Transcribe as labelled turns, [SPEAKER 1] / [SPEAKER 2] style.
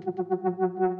[SPEAKER 1] Gracias.